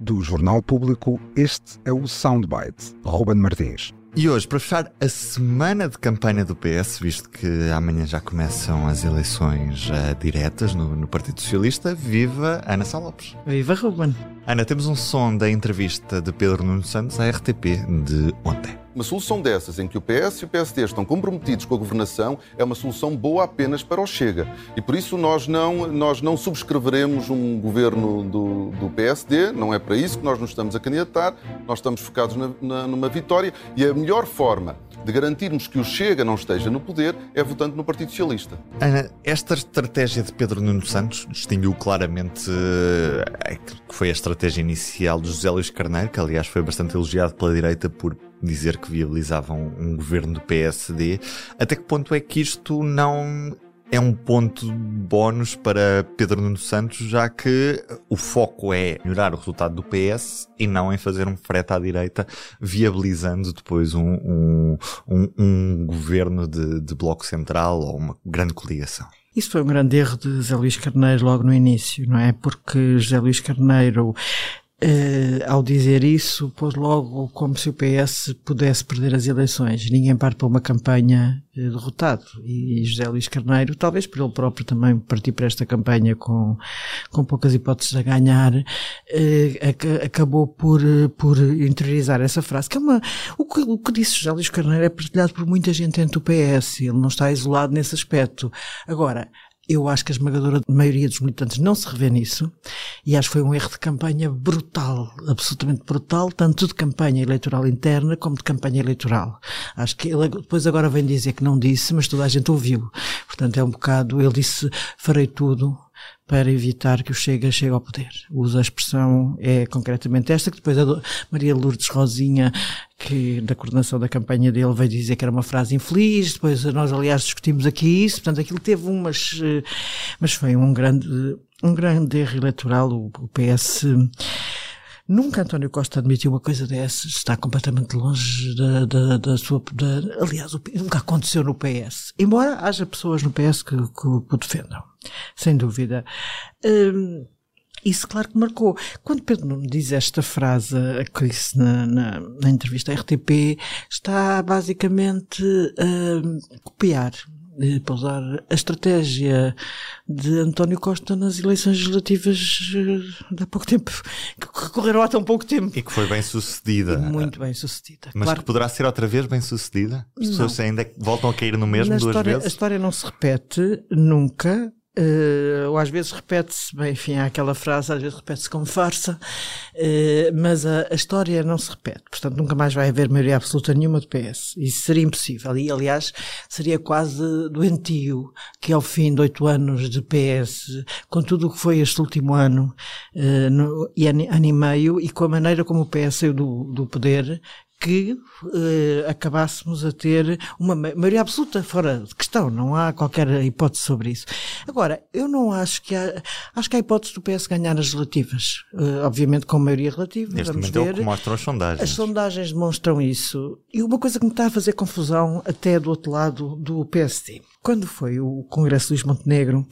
Do Jornal Público, este é o Soundbite. Ruben Martins. E hoje, para fechar a semana de campanha do PS, visto que amanhã já começam as eleições uh, diretas no, no, Partido Socialista, viva Ana Sá Lopes. Viva Ruben. Ana, temos um som da entrevista de Pedro Nuno Santos à RTP de ontem. Uma solução dessas, em que o PS e o PSD estão comprometidos com a governação, é uma solução boa apenas para o Chega. E por isso nós não, nós não subscreveremos um governo do, do PSD, não é para isso que nós nos estamos a candidatar, nós estamos focados na, na, numa vitória e a melhor forma de garantirmos que o Chega não esteja no poder é votando no Partido Socialista. Ana, esta estratégia de Pedro Nuno Santos distinguiu claramente uh, que foi a estratégia inicial de José Luís Carneiro, que aliás foi bastante elogiado pela direita por dizer que viabilizavam um governo do PSD. Até que ponto é que isto não é um ponto bónus para Pedro Nuno Santos, já que o foco é melhorar o resultado do PS e não em fazer um frete à direita, viabilizando depois um, um, um, um governo de, de bloco central ou uma grande coligação. Isso foi um grande erro de José Luís Carneiro logo no início, não é? Porque José Luís Carneiro Uh, ao dizer isso, pôs logo como se o PS pudesse perder as eleições. Ninguém parte para uma campanha uh, derrotado. E José Luís Carneiro, talvez por ele próprio também partir para esta campanha com, com poucas hipóteses de ganhar, uh, ac acabou por, por interiorizar essa frase. Que é uma, o, que, o que disse José Luís Carneiro é partilhado por muita gente dentro do PS. Ele não está isolado nesse aspecto. Agora, eu acho que a esmagadora maioria dos militantes não se revê nisso e acho que foi um erro de campanha brutal, absolutamente brutal, tanto de campanha eleitoral interna como de campanha eleitoral. Acho que ele depois agora vem dizer que não disse, mas toda a gente ouviu. Portanto, é um bocado, ele disse, farei tudo para evitar que o Chega chegue ao poder. Usa a expressão, é concretamente esta, que depois a Maria Lourdes Rosinha, que da coordenação da campanha dele veio dizer que era uma frase infeliz, depois nós aliás discutimos aqui isso, portanto aquilo teve umas, eh, mas foi um grande, um grande erro eleitoral, o, o PS Nunca António Costa admitiu uma coisa dessas, está completamente longe da, da, da sua. Da, aliás, nunca aconteceu no PS. Embora haja pessoas no PS que, que o defendam, sem dúvida. Hum, isso, claro que marcou. Quando Pedro Nuno diz esta frase, que disse na, na, na entrevista à RTP, está basicamente a copiar para usar a estratégia de António Costa nas eleições legislativas eh, de há pouco tempo, que correram há tão pouco tempo. E que foi bem sucedida. Muito bem sucedida. Mas claro. que poderá ser outra vez bem sucedida? As pessoas ainda voltam a cair no mesmo Na duas história, vezes? A história não se repete nunca. Uh, ou às vezes repete-se, bem, enfim, há aquela frase, às vezes repete-se como farsa, uh, mas a, a, história não se repete, portanto nunca mais vai haver maioria absoluta nenhuma do PS. Isso seria impossível. E, aliás, seria quase doentio que ao fim de oito anos de PS, com tudo o que foi este último ano uh, no, e ano e meio, e com a maneira como o PS saiu do, do poder, que uh, acabássemos a ter uma maioria absoluta fora de questão. Não há qualquer hipótese sobre isso. Agora, eu não acho que há, acho que há hipótese do PS ganhar as relativas. Uh, obviamente com maioria relativa. Neste vamos ver. é o que mostram as sondagens. As sondagens demonstram isso. E uma coisa que me está a fazer confusão até do outro lado do PSD. Quando foi o Congresso de Luís Montenegro,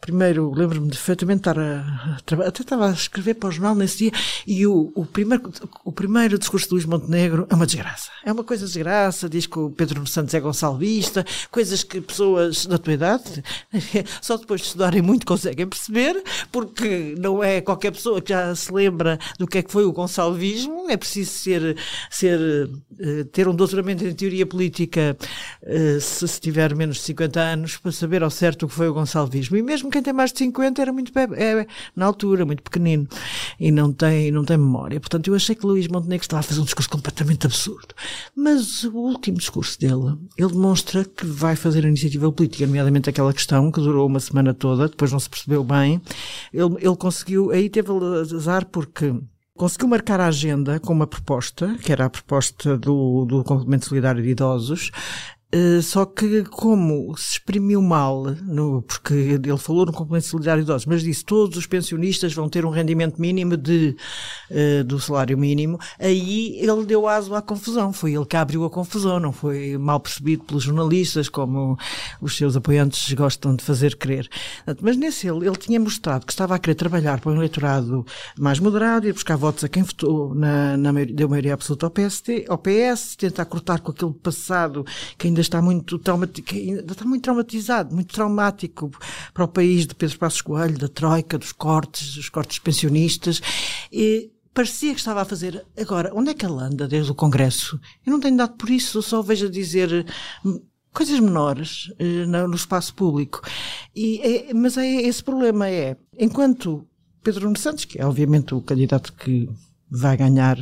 primeiro, lembro-me perfeitamente estar a, a, até estava a escrever para o jornal nesse dia, e o, o, primeiro, o primeiro discurso de Luís Montenegro é uma desgraça. É uma coisa desgraça, diz que o Pedro Santos é gonçalvista, coisas que pessoas da tua idade, só depois de estudarem muito conseguem perceber, porque não é qualquer pessoa que já se lembra do que é que foi o gonçalvismo, é preciso ser, ser eh, ter um doutoramento em teoria política eh, se, se tiver menos de 50 50 anos para saber ao certo o que foi o gonçalvismo. E mesmo quem tem mais de 50 era muito bebê, é, na altura, muito pequenino. E não tem, não tem memória. Portanto, eu achei que Luís Montenegro estava a fazer um discurso completamente absurdo. Mas o último discurso dele, ele demonstra que vai fazer a iniciativa política, nomeadamente aquela questão que durou uma semana toda, depois não se percebeu bem. Ele, ele conseguiu, aí teve azar porque conseguiu marcar a agenda com uma proposta, que era a proposta do, do Complemento Solidário de Idosos, Uh, só que como se exprimiu mal, no, porque ele falou no complemento solidário de idosos, mas disse todos os pensionistas vão ter um rendimento mínimo de, uh, do salário mínimo, aí ele deu aso à confusão. Foi ele que abriu a confusão, não foi mal percebido pelos jornalistas, como os seus apoiantes gostam de fazer crer. Mas nesse ele, ele tinha mostrado que estava a querer trabalhar para um eleitorado mais moderado, ir buscar votos a quem votou na, na deu maioria absoluta ao PSD, ao PS, tentar cortar com aquele passado que ainda está muito, está muito traumatizado, muito traumático para o país de Pedro Passos Coelho, da Troika, dos cortes, dos cortes pensionistas. E parecia que estava a fazer. Agora, onde é que ele anda desde o Congresso? Eu não tenho dado por isso, só vejo a dizer hum, coisas menores uh, no, espaço público. E é, mas é esse problema é, enquanto Pedro Nuno Santos, que é obviamente o candidato que vai ganhar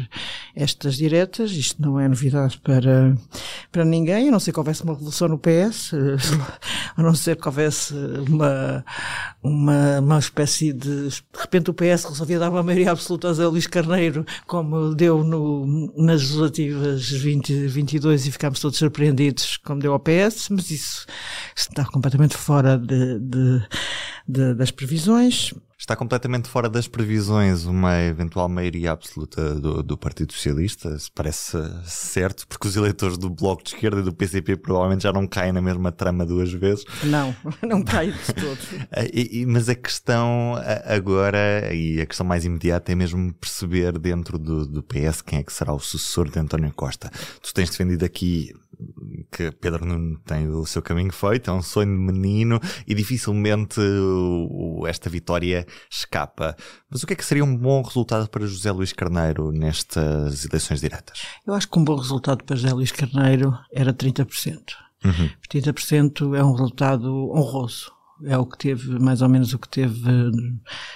estas diretas. Isto não é novidade para, para ninguém, a não ser que houvesse uma revolução no PS, a não ser que houvesse uma, uma, uma espécie de. De repente o PS resolvia dar uma maioria absoluta a Zé Luís Carneiro, como deu no, nas legislativas 2022 e ficámos todos surpreendidos, como deu ao PS, mas isso está completamente fora de, de, de das previsões. Está completamente fora das previsões uma eventual maioria absoluta do, do Partido Socialista, parece certo, porque os eleitores do Bloco de Esquerda e do PCP provavelmente já não caem na mesma trama duas vezes. Não, não caem de todo. mas a questão agora, e a questão mais imediata, é mesmo perceber dentro do, do PS quem é que será o sucessor de António Costa. Tu tens defendido aqui que Pedro Nuno tem o seu caminho feito, é um sonho de menino e dificilmente esta vitória escapa. Mas o que é que seria um bom resultado para José Luís Carneiro nestas eleições diretas? Eu acho que um bom resultado para José Luís Carneiro era 30%. Uhum. 30% é um resultado honroso é o que teve, mais ou menos o que teve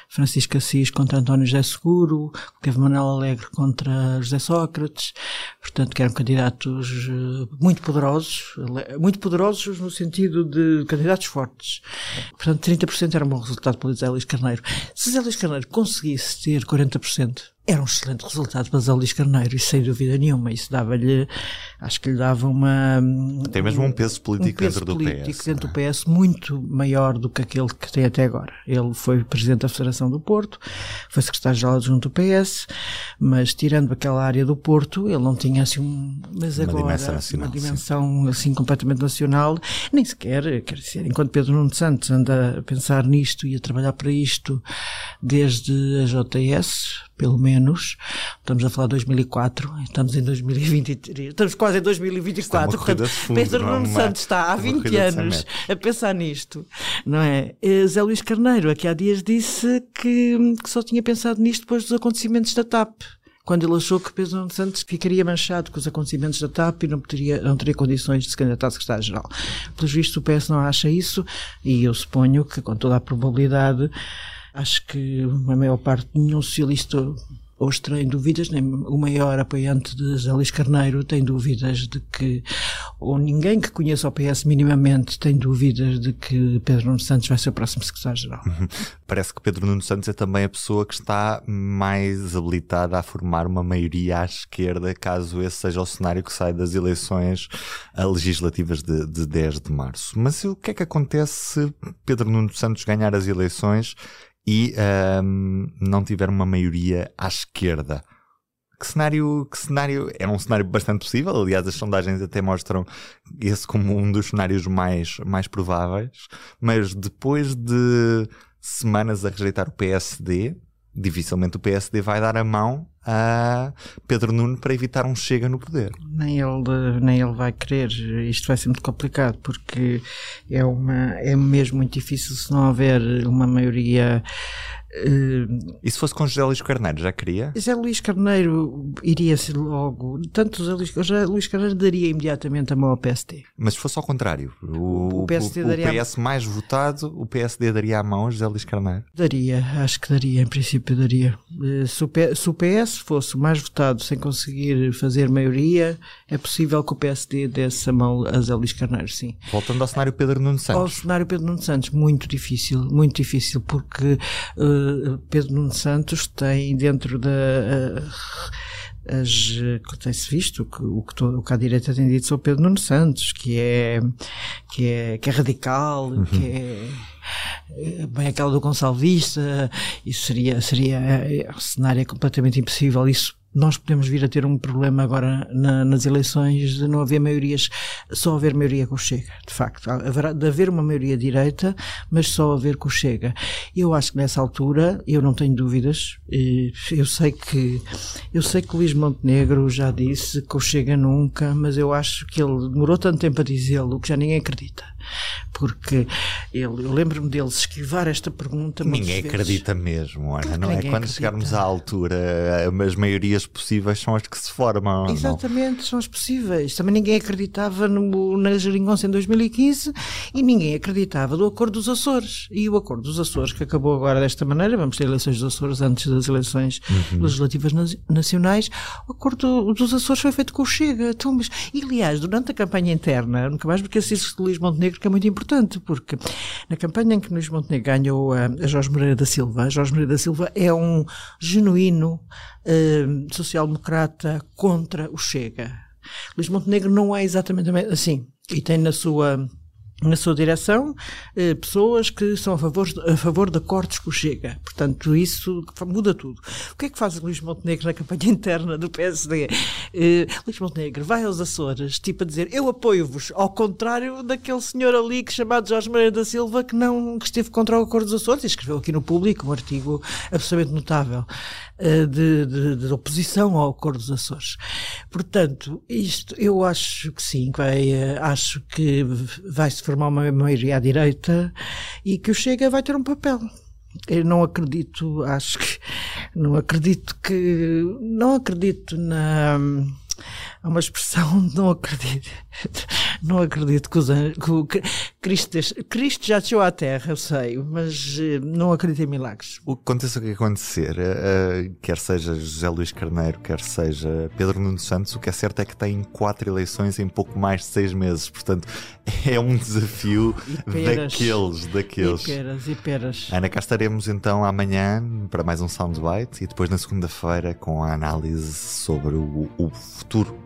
Francisco Assis contra António José Seguro, o que teve Manuel Alegre contra José Sócrates, portanto que eram candidatos eh, muito poderosos, muito poderosos no sentido de candidatos fortes. Portanto, 30% era um bom resultado para José Luís Carneiro. Se José Luís Carneiro conseguisse ter 40%, era um excelente resultado para Zé Luís Carneiro, e sem dúvida nenhuma. Isso dava-lhe, acho que lhe dava uma. Tem mesmo um peso político um peso dentro político do PS. dentro do PS muito maior do que aquele que tem até agora. Ele foi presidente da Federação do Porto, foi secretário-geral adjunto do PS, mas tirando aquela área do Porto, ele não tinha assim um. Mas uma agora, dimensão nacional, uma dimensão assim completamente nacional, nem sequer, quer dizer, enquanto Pedro Nuno Santos anda a pensar nisto e a trabalhar para isto desde a JS, pelo menos. Estamos a falar de 2004, estamos em 2023, estamos quase em 2024. Portanto, fundo, Pedro é Nuno Santos está há 20 anos a pensar nisto, não é? E Zé Luís Carneiro, aqui há dias, disse que, que só tinha pensado nisto depois dos acontecimentos da TAP quando ele achou que Pedro Nuno Santos ficaria manchado com os acontecimentos da TAP e não teria, não teria condições de se candidatar a secretário-geral. Pelos vistos, o PS não acha isso e eu suponho que, com toda a probabilidade, Acho que a maior parte, nenhum socialista hoje tem dúvidas, nem o maior apoiante de José Luís Carneiro tem dúvidas de que, ou ninguém que conheça o PS minimamente tem dúvidas de que Pedro Nuno Santos vai ser o próximo secretário-geral. Uhum. Parece que Pedro Nuno Santos é também a pessoa que está mais habilitada a formar uma maioria à esquerda, caso esse seja o cenário que sai das eleições legislativas de, de 10 de março. Mas o que é que acontece se Pedro Nuno Santos ganhar as eleições e um, não tiver uma maioria à esquerda. Que cenário, que cenário? É um cenário bastante possível, aliás as sondagens até mostram esse como um dos cenários mais, mais prováveis, mas depois de semanas a rejeitar o PSD, dificilmente o PSD vai dar a mão a Pedro Nuno para evitar um chega no poder. Nem ele, nem ele vai querer. Isto vai ser muito complicado porque é, uma, é mesmo muito difícil se não houver uma maioria Uh, e se fosse com José Luís Carneiro, já queria? José Luís Carneiro iria-se logo. Tanto José Luís, José Luís, Carneiro daria imediatamente a mão ao PSD. Mas se fosse ao contrário, o, o, PSD o, daria o PS mais votado, o PSD daria a mão a José Luís Carneiro? Daria, acho que daria, em princípio daria. Eh, se o, se o PS fosse mais votado sem conseguir fazer maioria, é possível que o PSD desse a mão a José Luís Carneiro, sim. Voltando ao cenário Pedro Nuno Santos. Ao cenário Pedro Nuno Santos, muito difícil, muito difícil, porque. Uh, Pedro Nuno Santos tem dentro da as, tem-se visto que, o, que o que a direita tem dito sobre Pedro Nuno Santos, que é, que é, que é radical, uhum. que é bem aquela do Gonçalvista, isso seria, seria, é, o cenário é completamente impossível, isso nós podemos vir a ter um problema agora na, nas eleições de não haver maiorias, só haver maioria com Chega, de facto. Haverá de haver uma maioria direita, mas só haver com Chega. Eu acho que nessa altura, eu não tenho dúvidas, eu sei que, eu sei que Luís Montenegro já disse que o Chega nunca, mas eu acho que ele demorou tanto tempo a dizê-lo que já ninguém acredita porque ele, eu lembro-me dele esquivar esta pergunta. Ninguém acredita mesmo, Ana, não é? Quando acredita. chegarmos à altura, as maiorias possíveis são as que se formam. Exatamente, não? são as possíveis. Também ninguém acreditava no, na Jeringonça em 2015 e ninguém acreditava do Acordo dos Açores. E o Acordo dos Açores, que acabou agora desta maneira, vamos ter eleições dos Açores antes das eleições uhum. legislativas nacionais, o Acordo dos Açores foi feito com o Chega. Então, mas, e aliás, durante a campanha interna, nunca mais porque esse de Luís Montenegro, que é muito importante porque na campanha em que Luís Montenegro ganhou a, a Jorge Moreira da Silva, Jorge Moreira da Silva é um genuíno uh, social-democrata contra o Chega. Luís Montenegro não é exatamente assim. E tem na sua na sua direção eh, pessoas que são a favor, a favor de acordos com o Chega. Portanto, isso muda tudo. O que é que faz Luís Montenegro na campanha interna do PSD? Eh, Luís Montenegro vai aos Açores, tipo a dizer, eu apoio-vos, ao contrário daquele senhor ali que chamado Jorge Maria da Silva, que não que esteve contra o acordo dos Açores e escreveu aqui no público um artigo absolutamente notável eh, de, de, de, oposição ao acordo dos Açores. Portanto, isto eu acho que sim, vai, eh, acho que vai se formar uma maioria à direita e que o Chega vai ter um papel. Eu não acredito, acho que não acredito que não acredito na há uma expressão, não acredito, não acredito que, os, que o Cristo, Cristo já desceu à Terra, eu sei, mas eh, não acredito em milagres. O que aconteça o que acontecer, uh, quer seja José Luís Carneiro, quer seja Pedro Nuno Santos, o que é certo é que tem quatro eleições em pouco mais de seis meses, portanto é um desafio peras, daqueles, daqueles. E peras, e peras. Ana, cá estaremos então amanhã para mais um Soundbite e depois na segunda-feira com a análise sobre o, o futuro